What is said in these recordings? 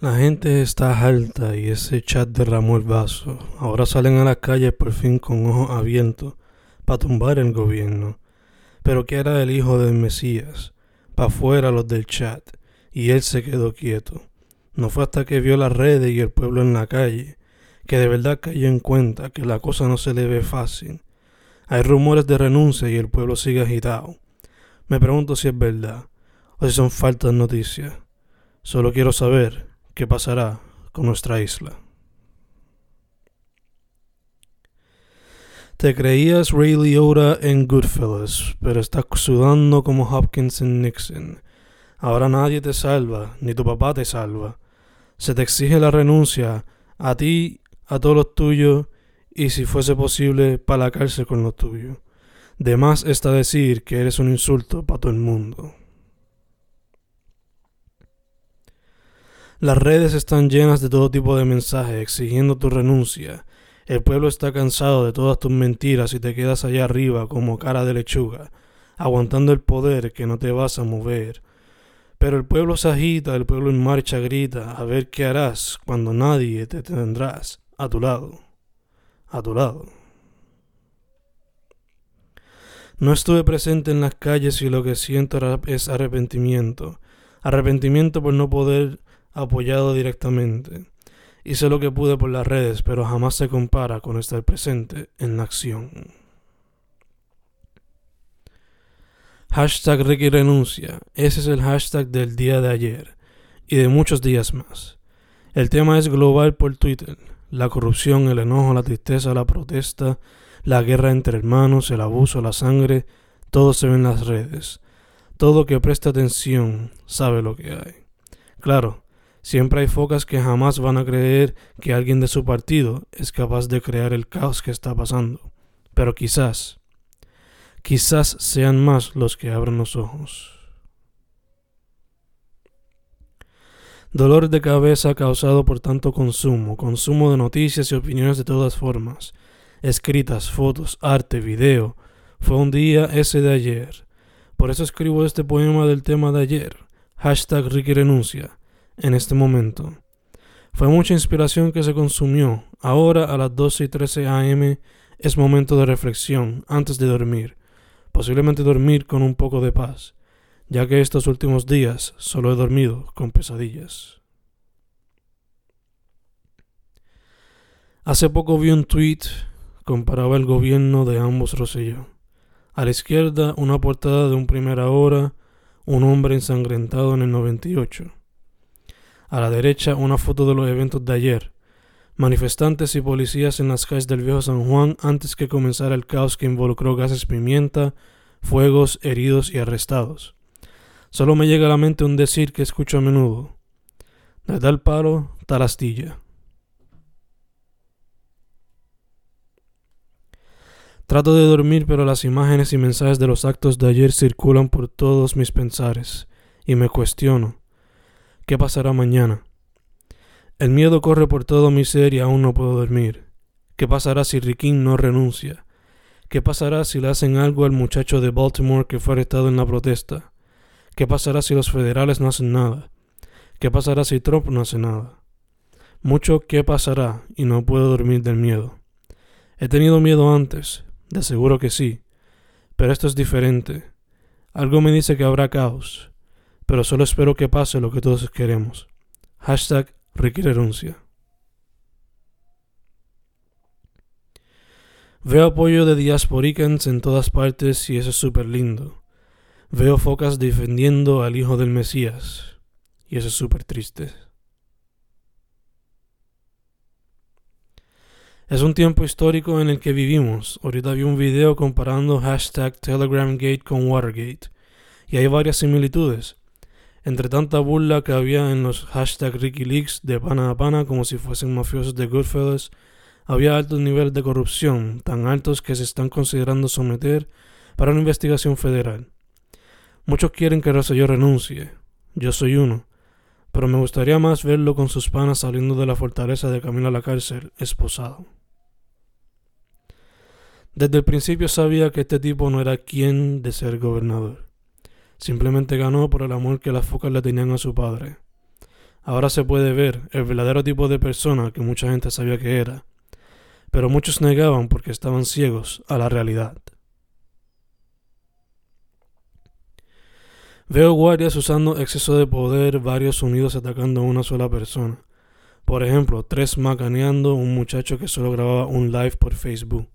La gente está alta y ese chat derramó el vaso. Ahora salen a las calles por fin con ojos abiertos para tumbar el gobierno. Pero que era el hijo del Mesías, pa' fuera los del chat, y él se quedó quieto. No fue hasta que vio las redes y el pueblo en la calle, que de verdad cayó en cuenta que la cosa no se le ve fácil. Hay rumores de renuncia y el pueblo sigue agitado. Me pregunto si es verdad o si son faltas noticias. Solo quiero saber qué pasará con nuestra isla. Te creías Ray Liotta en Goodfellas, pero estás sudando como Hopkins en Nixon. Ahora nadie te salva, ni tu papá te salva. Se te exige la renuncia a ti, a todos los tuyos, y si fuese posible, para la cárcel con los tuyos. De más está decir que eres un insulto para todo el mundo. Las redes están llenas de todo tipo de mensajes exigiendo tu renuncia. El pueblo está cansado de todas tus mentiras y te quedas allá arriba como cara de lechuga, aguantando el poder que no te vas a mover. Pero el pueblo se agita, el pueblo en marcha grita, a ver qué harás cuando nadie te tendrás a tu lado, a tu lado. No estuve presente en las calles y lo que siento es arrepentimiento. Arrepentimiento por no poder apoyado directamente. Hice lo que pude por las redes, pero jamás se compara con estar presente en la acción. Hashtag Ricky Renuncia. Ese es el hashtag del día de ayer y de muchos días más. El tema es global por Twitter. La corrupción, el enojo, la tristeza, la protesta, la guerra entre hermanos, el abuso, la sangre, todo se ve en las redes. Todo que presta atención sabe lo que hay. Claro, Siempre hay focas que jamás van a creer que alguien de su partido es capaz de crear el caos que está pasando. Pero quizás, quizás sean más los que abren los ojos. Dolor de cabeza causado por tanto consumo, consumo de noticias y opiniones de todas formas, escritas, fotos, arte, video. Fue un día ese de ayer. Por eso escribo este poema del tema de ayer. Hashtag Ricky Renuncia en este momento. Fue mucha inspiración que se consumió. Ahora a las 12 y 13 am es momento de reflexión antes de dormir. Posiblemente dormir con un poco de paz, ya que estos últimos días solo he dormido con pesadillas. Hace poco vi un tweet comparaba el gobierno de ambos Rosselló. A la izquierda una portada de un primera hora, un hombre ensangrentado en el 98 a la derecha, una foto de los eventos de ayer. Manifestantes y policías en las calles del viejo San Juan antes que comenzara el caos que involucró gases pimienta, fuegos, heridos y arrestados. Solo me llega a la mente un decir que escucho a menudo. De tal palo, tal astilla. Trato de dormir, pero las imágenes y mensajes de los actos de ayer circulan por todos mis pensares, y me cuestiono, ¿Qué pasará mañana? El miedo corre por todo mi ser y aún no puedo dormir. ¿Qué pasará si Rikin no renuncia? ¿Qué pasará si le hacen algo al muchacho de Baltimore que fue arrestado en la protesta? ¿Qué pasará si los federales no hacen nada? ¿Qué pasará si Trump no hace nada? Mucho qué pasará y no puedo dormir del miedo. He tenido miedo antes, de seguro que sí, pero esto es diferente. Algo me dice que habrá caos, pero solo espero que pase lo que todos queremos. Hashtag Renuncia. Veo apoyo de diasporicans en todas partes y eso es súper lindo. Veo focas defendiendo al hijo del Mesías y eso es súper triste. Es un tiempo histórico en el que vivimos. Ahorita vi un video comparando hashtag Telegramgate con Watergate y hay varias similitudes entre tanta burla que había en los hashtag Leaks de pana a pana como si fuesen mafiosos de Goodfellas, había altos niveles de corrupción, tan altos que se están considerando someter para una investigación federal. Muchos quieren que Rosselló renuncie, yo soy uno, pero me gustaría más verlo con sus panas saliendo de la fortaleza de camino a la cárcel, esposado. Desde el principio sabía que este tipo no era quien de ser gobernador. Simplemente ganó por el amor que las focas le tenían a su padre. Ahora se puede ver el verdadero tipo de persona que mucha gente sabía que era, pero muchos negaban porque estaban ciegos a la realidad. Veo guardias usando exceso de poder, varios unidos atacando a una sola persona. Por ejemplo, tres macaneando un muchacho que solo grababa un live por Facebook.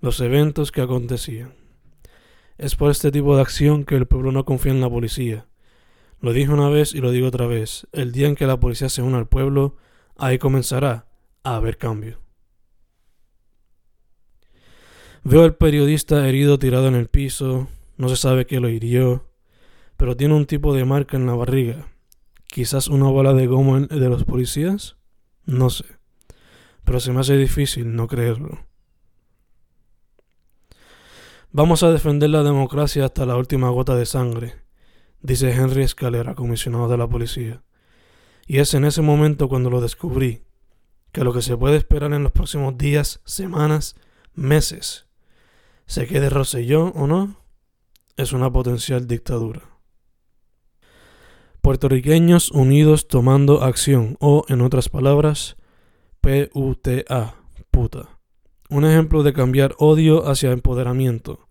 Los eventos que acontecían. Es por este tipo de acción que el pueblo no confía en la policía. Lo dije una vez y lo digo otra vez. El día en que la policía se una al pueblo, ahí comenzará a haber cambio. Veo al periodista herido tirado en el piso, no se sabe qué lo hirió, pero tiene un tipo de marca en la barriga. Quizás una bola de goma de los policías. No sé. Pero se me hace difícil no creerlo. Vamos a defender la democracia hasta la última gota de sangre, dice Henry Escalera, comisionado de la policía. Y es en ese momento cuando lo descubrí, que lo que se puede esperar en los próximos días, semanas, meses, se quede Rosellón o no, es una potencial dictadura puertorriqueños unidos tomando acción o, en otras palabras, PUTA, puta. Un ejemplo de cambiar odio hacia empoderamiento.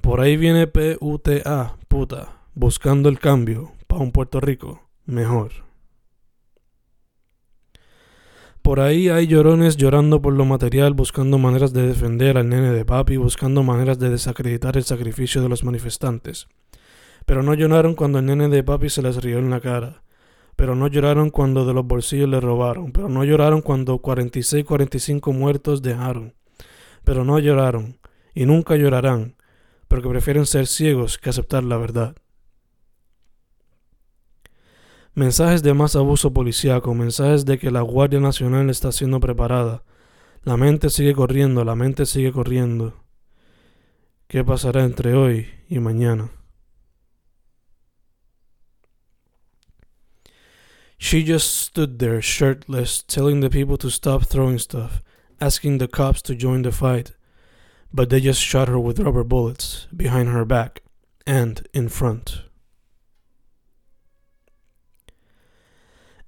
Por ahí viene PUTA, puta, buscando el cambio para un Puerto Rico mejor. Por ahí hay llorones llorando por lo material, buscando maneras de defender al nene de papi, buscando maneras de desacreditar el sacrificio de los manifestantes. Pero no lloraron cuando el nene de papi se les rió en la cara. Pero no lloraron cuando de los bolsillos le robaron. Pero no lloraron cuando 46, 45 muertos dejaron. Pero no lloraron. Y nunca llorarán. Porque prefieren ser ciegos que aceptar la verdad. Mensajes de más abuso policíaco, mensajes de que la Guardia Nacional está siendo preparada. La mente sigue corriendo, la mente sigue corriendo. ¿Qué pasará entre hoy y mañana? She just stood there, shirtless, telling the people to stop throwing stuff, asking the cops to join the fight. But they just shot her with rubber bullets behind her back and in front.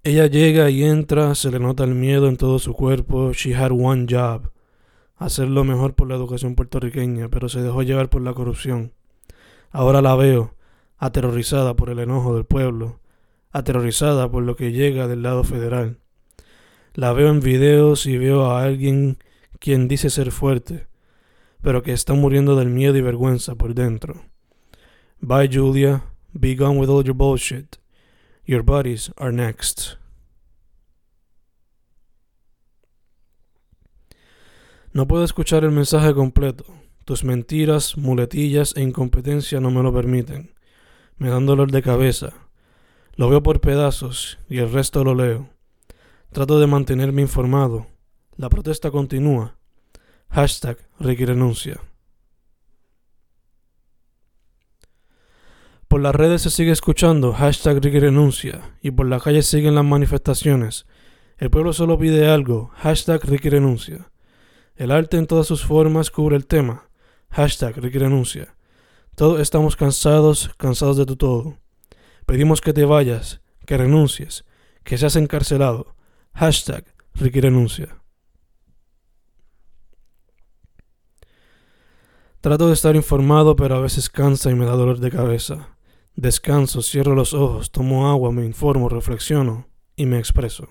Ella llega y entra, se le nota el miedo en todo su cuerpo. She had one job, hacer lo mejor por la educación puertorriqueña, pero se dejó llevar por la corrupción. Ahora la veo, aterrorizada por el enojo del pueblo, aterrorizada por lo que llega del lado federal. La veo en videos y veo a alguien quien dice ser fuerte, pero que está muriendo del miedo y vergüenza por dentro. Bye Julia, be gone with all your bullshit. Your buddies are next. No puedo escuchar el mensaje completo. Tus mentiras, muletillas e incompetencia no me lo permiten. Me dan dolor de cabeza lo veo por pedazos y el resto lo leo. Trato de mantenerme informado. La protesta continúa. Hashtag Ricky renuncia. Por las redes se sigue escuchando hashtag Ricky renuncia y por la calle siguen las manifestaciones. El pueblo solo pide algo, hashtag Ricky renuncia. El arte en todas sus formas cubre el tema, hashtag Ricky renuncia. Todos estamos cansados, cansados de tu todo. Pedimos que te vayas, que renuncies, que seas encarcelado. Hashtag Ricky renuncia. Trato de estar informado, pero a veces cansa y me da dolor de cabeza. Descanso, cierro los ojos, tomo agua, me informo, reflexiono y me expreso.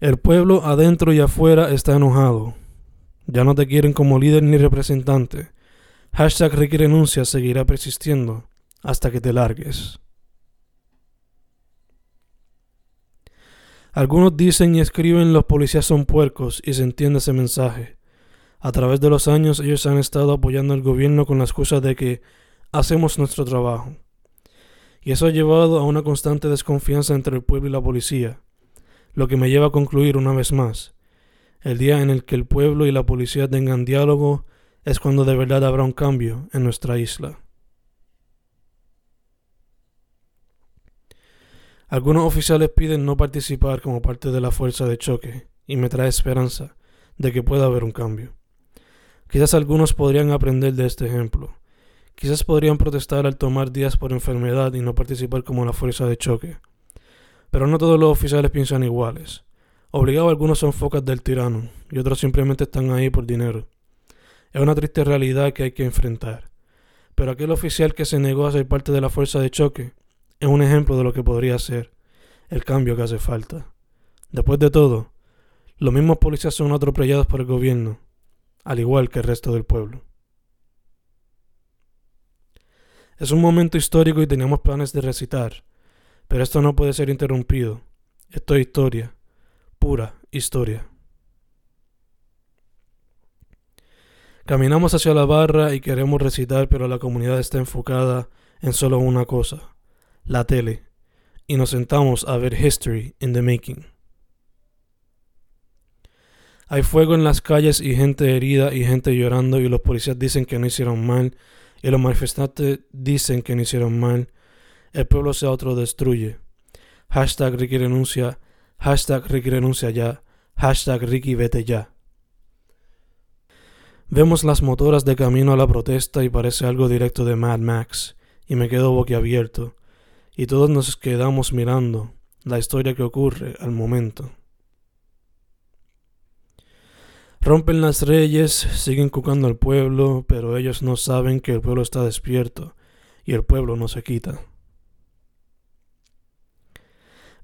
El pueblo adentro y afuera está enojado. Ya no te quieren como líder ni representante. Hashtag Ricky Renuncia seguirá persistiendo hasta que te largues. Algunos dicen y escriben los policías son puercos y se entiende ese mensaje. A través de los años ellos han estado apoyando al gobierno con la excusa de que hacemos nuestro trabajo. Y eso ha llevado a una constante desconfianza entre el pueblo y la policía, lo que me lleva a concluir una vez más, el día en el que el pueblo y la policía tengan diálogo es cuando de verdad habrá un cambio en nuestra isla. Algunos oficiales piden no participar como parte de la fuerza de choque y me trae esperanza de que pueda haber un cambio. Quizás algunos podrían aprender de este ejemplo. Quizás podrían protestar al tomar días por enfermedad y no participar como la fuerza de choque. Pero no todos los oficiales piensan iguales. Obligados algunos son focas del tirano y otros simplemente están ahí por dinero. Es una triste realidad que hay que enfrentar. Pero aquel oficial que se negó a ser parte de la fuerza de choque es un ejemplo de lo que podría ser, el cambio que hace falta. Después de todo, los mismos policías son atropellados por el gobierno, al igual que el resto del pueblo. Es un momento histórico y teníamos planes de recitar, pero esto no puede ser interrumpido. Esto es historia, pura historia. Caminamos hacia la barra y queremos recitar, pero la comunidad está enfocada en solo una cosa, la tele, y nos sentamos a ver History in the Making. Hay fuego en las calles y gente herida y gente llorando y los policías dicen que no hicieron mal y los manifestantes dicen que no hicieron mal, el pueblo se autodestruye. Hashtag Ricky renuncia, hashtag Ricky renuncia ya, hashtag Ricky vete ya. Vemos las motoras de camino a la protesta y parece algo directo de Mad Max, y me quedo boquiabierto, y todos nos quedamos mirando la historia que ocurre al momento. Rompen las reyes, siguen cucando al pueblo, pero ellos no saben que el pueblo está despierto y el pueblo no se quita.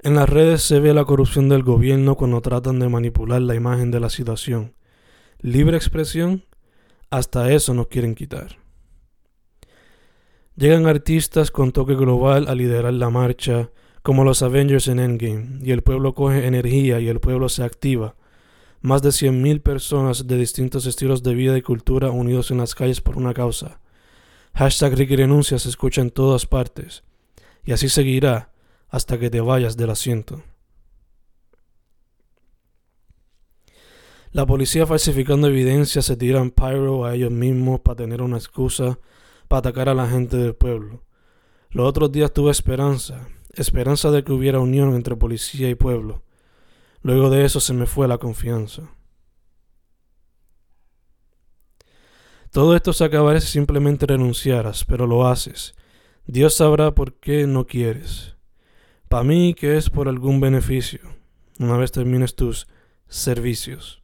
En las redes se ve la corrupción del gobierno cuando tratan de manipular la imagen de la situación. Libre expresión, hasta eso nos quieren quitar. Llegan artistas con toque global a liderar la marcha, como los Avengers en Endgame, y el pueblo coge energía y el pueblo se activa más de 100.000 personas de distintos estilos de vida y cultura unidos en las calles por una causa. Hashtag Ricky Renuncia se escucha en todas partes. Y así seguirá hasta que te vayas del asiento. La policía falsificando evidencia se tiran pyro a ellos mismos para tener una excusa para atacar a la gente del pueblo. Los otros días tuve esperanza, esperanza de que hubiera unión entre policía y pueblo. Luego de eso se me fue la confianza. Todo esto se acabaría si simplemente renunciaras, pero lo haces. Dios sabrá por qué no quieres. Para mí que es por algún beneficio, una vez termines tus servicios.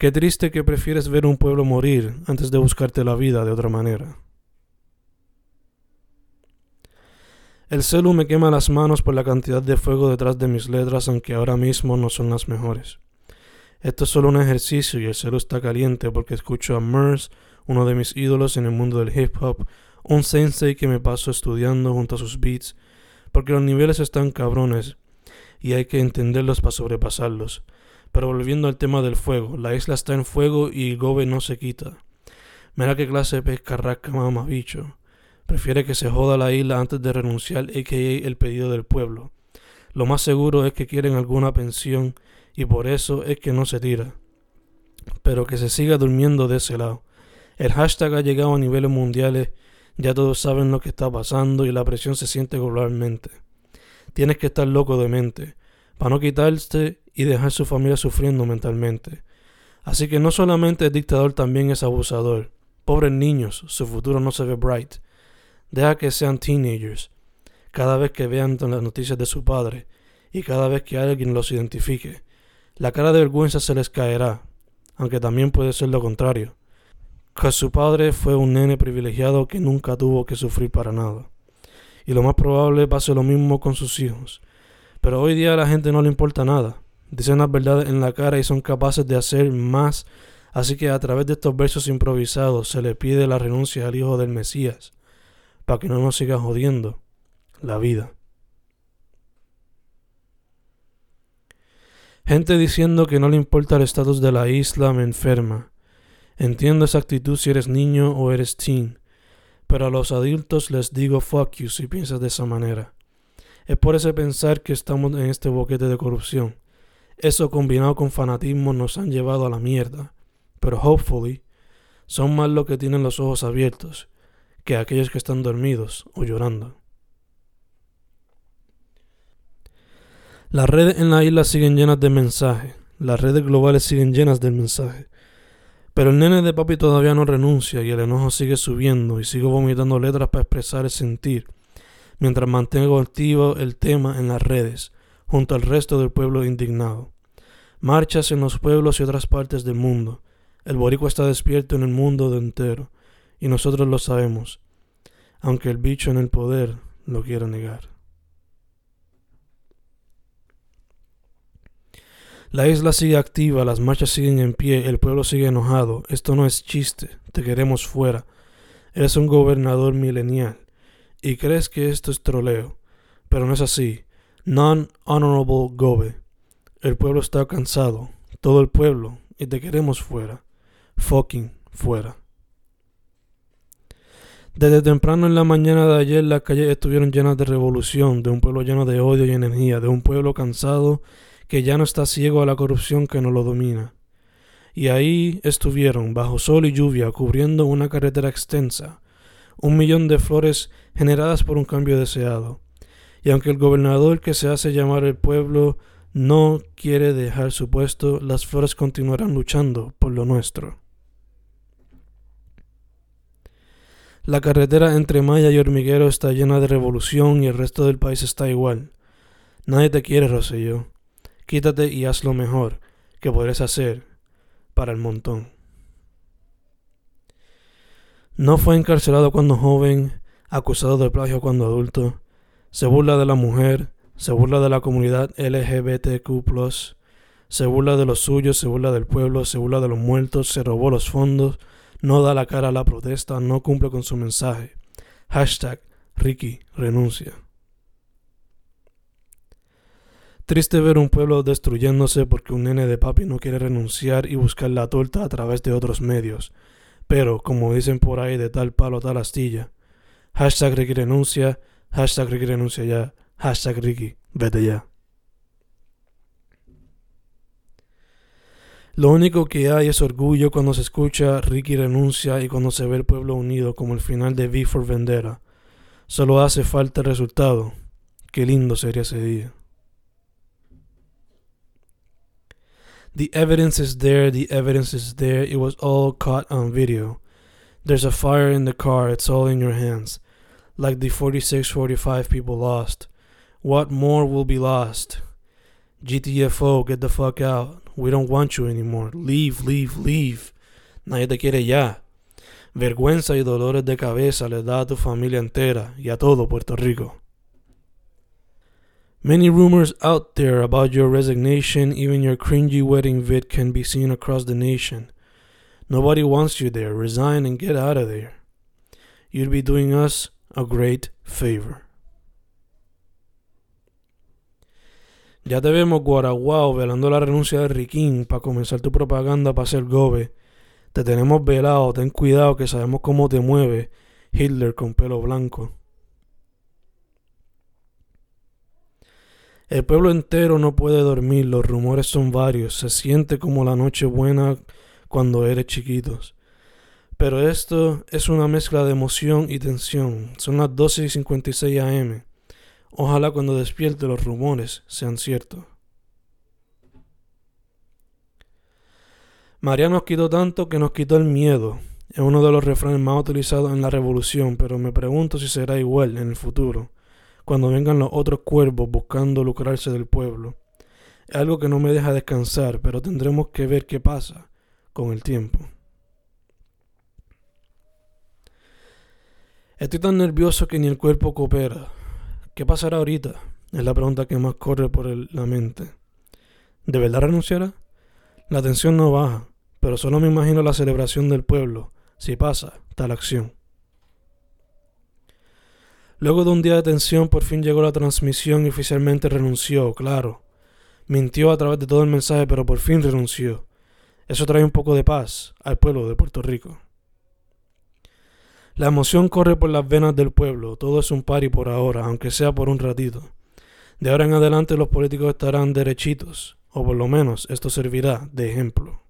Qué triste que prefieres ver un pueblo morir antes de buscarte la vida de otra manera. El celu me quema las manos por la cantidad de fuego detrás de mis letras, aunque ahora mismo no son las mejores. Esto es solo un ejercicio y el celu está caliente porque escucho a Merce, uno de mis ídolos en el mundo del hip hop, un sensei que me paso estudiando junto a sus beats, porque los niveles están cabrones y hay que entenderlos para sobrepasarlos. Pero volviendo al tema del fuego, la isla está en fuego y Gobe no se quita. Mira qué clase de pesca rasca bicho. Prefiere que se joda la isla antes de renunciar, a.k.a. el pedido del pueblo. Lo más seguro es que quieren alguna pensión y por eso es que no se tira. Pero que se siga durmiendo de ese lado. El hashtag ha llegado a niveles mundiales, ya todos saben lo que está pasando y la presión se siente globalmente. Tienes que estar loco de mente, para no quitarse y dejar su familia sufriendo mentalmente. Así que no solamente el dictador también es abusador. Pobres niños, su futuro no se ve bright. Deja que sean teenagers. Cada vez que vean las noticias de su padre y cada vez que alguien los identifique, la cara de vergüenza se les caerá, aunque también puede ser lo contrario, que su padre fue un nene privilegiado que nunca tuvo que sufrir para nada. Y lo más probable pase lo mismo con sus hijos. Pero hoy día a la gente no le importa nada. Dicen las verdades en la cara y son capaces de hacer más. Así que a través de estos versos improvisados se le pide la renuncia al hijo del Mesías para que no nos siga jodiendo la vida. Gente diciendo que no le importa el estatus de la isla me enferma. Entiendo esa actitud si eres niño o eres teen, pero a los adultos les digo fuck you si piensas de esa manera. Es por ese pensar que estamos en este boquete de corrupción. Eso combinado con fanatismo nos han llevado a la mierda. Pero hopefully son más los que tienen los ojos abiertos que aquellos que están dormidos o llorando. Las redes en la isla siguen llenas de mensajes, las redes globales siguen llenas del mensaje, Pero el nene de papi todavía no renuncia y el enojo sigue subiendo y sigo vomitando letras para expresar el sentir, mientras mantengo activo el tema en las redes, junto al resto del pueblo indignado. Marchas en los pueblos y otras partes del mundo. El boricua está despierto en el mundo entero, y nosotros lo sabemos, aunque el bicho en el poder lo quiera negar. La isla sigue activa, las marchas siguen en pie, el pueblo sigue enojado. Esto no es chiste, te queremos fuera. Eres un gobernador milenial y crees que esto es troleo, pero no es así. Non-honorable gobe. El pueblo está cansado, todo el pueblo, y te queremos fuera. Fucking fuera. Desde temprano en la mañana de ayer las calles estuvieron llenas de revolución, de un pueblo lleno de odio y energía, de un pueblo cansado que ya no está ciego a la corrupción que no lo domina. Y ahí estuvieron, bajo sol y lluvia, cubriendo una carretera extensa, un millón de flores generadas por un cambio deseado. Y aunque el gobernador que se hace llamar el pueblo no quiere dejar su puesto, las flores continuarán luchando por lo nuestro. La carretera entre Maya y Hormiguero está llena de revolución y el resto del país está igual. Nadie te quiere, Rosselló. Quítate y haz lo mejor que podrías hacer para el montón. No fue encarcelado cuando joven, acusado de plagio cuando adulto. Se burla de la mujer, se burla de la comunidad LGBTQ, se burla de los suyos, se burla del pueblo, se burla de los muertos, se robó los fondos, no da la cara a la protesta, no cumple con su mensaje. Hashtag Ricky renuncia. Triste ver un pueblo destruyéndose porque un nene de papi no quiere renunciar y buscar la torta a través de otros medios. Pero, como dicen por ahí de tal palo tal astilla, hashtag Ricky renuncia, hashtag Ricky renuncia ya, hashtag Ricky, vete ya. Lo único que hay es orgullo cuando se escucha Ricky renuncia y cuando se ve el pueblo unido como el final de V for Vendera. Solo hace falta el resultado. Qué lindo sería ese día. The evidence is there, the evidence is there. It was all caught on video. There's a fire in the car, it's all in your hands. Like the 46 45 people lost. What more will be lost? GTFO, get the fuck out. We don't want you anymore. Leave, leave, leave. Nadie te quiere ya. Vergüenza y dolores de cabeza le da a tu familia entera y a todo Puerto Rico. Many rumors out there about your resignation, even your cringy wedding vid can be seen across the nation. Nobody wants you there. Resign and get out of there. You'd be doing us a great favor. Ya te vemos guaraguao velando la renuncia de Riquín para comenzar tu propaganda para ser gobe. Te tenemos velado, ten cuidado que sabemos cómo te mueve Hitler con pelo blanco. El pueblo entero no puede dormir, los rumores son varios, se siente como la noche buena cuando eres chiquitos. Pero esto es una mezcla de emoción y tensión. Son las 12 y 56 am. Ojalá cuando despierte los rumores sean ciertos. María nos quitó tanto que nos quitó el miedo. Es uno de los refranes más utilizados en la revolución, pero me pregunto si será igual en el futuro cuando vengan los otros cuervos buscando lucrarse del pueblo. Es algo que no me deja descansar, pero tendremos que ver qué pasa con el tiempo. Estoy tan nervioso que ni el cuerpo coopera. ¿Qué pasará ahorita? Es la pregunta que más corre por la mente. ¿De verdad renunciará? La tensión no baja, pero solo me imagino la celebración del pueblo si pasa tal acción. Luego de un día de tensión, por fin llegó la transmisión y oficialmente renunció, claro. Mintió a través de todo el mensaje, pero por fin renunció. Eso trae un poco de paz al pueblo de Puerto Rico. La emoción corre por las venas del pueblo, todo es un pari por ahora, aunque sea por un ratito. De ahora en adelante los políticos estarán derechitos, o por lo menos esto servirá de ejemplo.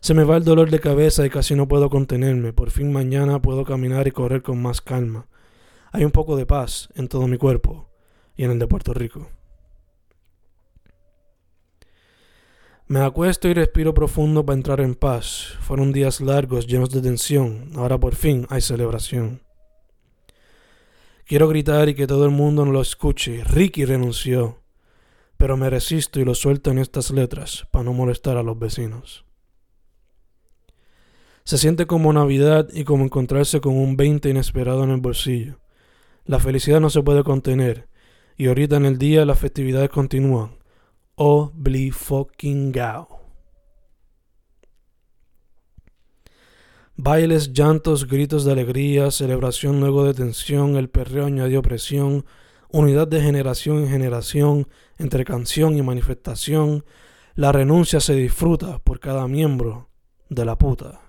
Se me va el dolor de cabeza y casi no puedo contenerme. Por fin mañana puedo caminar y correr con más calma. Hay un poco de paz en todo mi cuerpo y en el de Puerto Rico. Me acuesto y respiro profundo para entrar en paz. Fueron días largos, llenos de tensión. Ahora por fin hay celebración. Quiero gritar y que todo el mundo lo escuche. Ricky renunció. Pero me resisto y lo suelto en estas letras para no molestar a los vecinos. Se siente como Navidad y como encontrarse con un 20 inesperado en el bolsillo. La felicidad no se puede contener y ahorita en el día las festividades continúan. Obli-fucking-gao. Bailes, llantos, gritos de alegría, celebración luego de tensión, el perreo añadió presión, unidad de generación en generación, entre canción y manifestación, la renuncia se disfruta por cada miembro de la puta.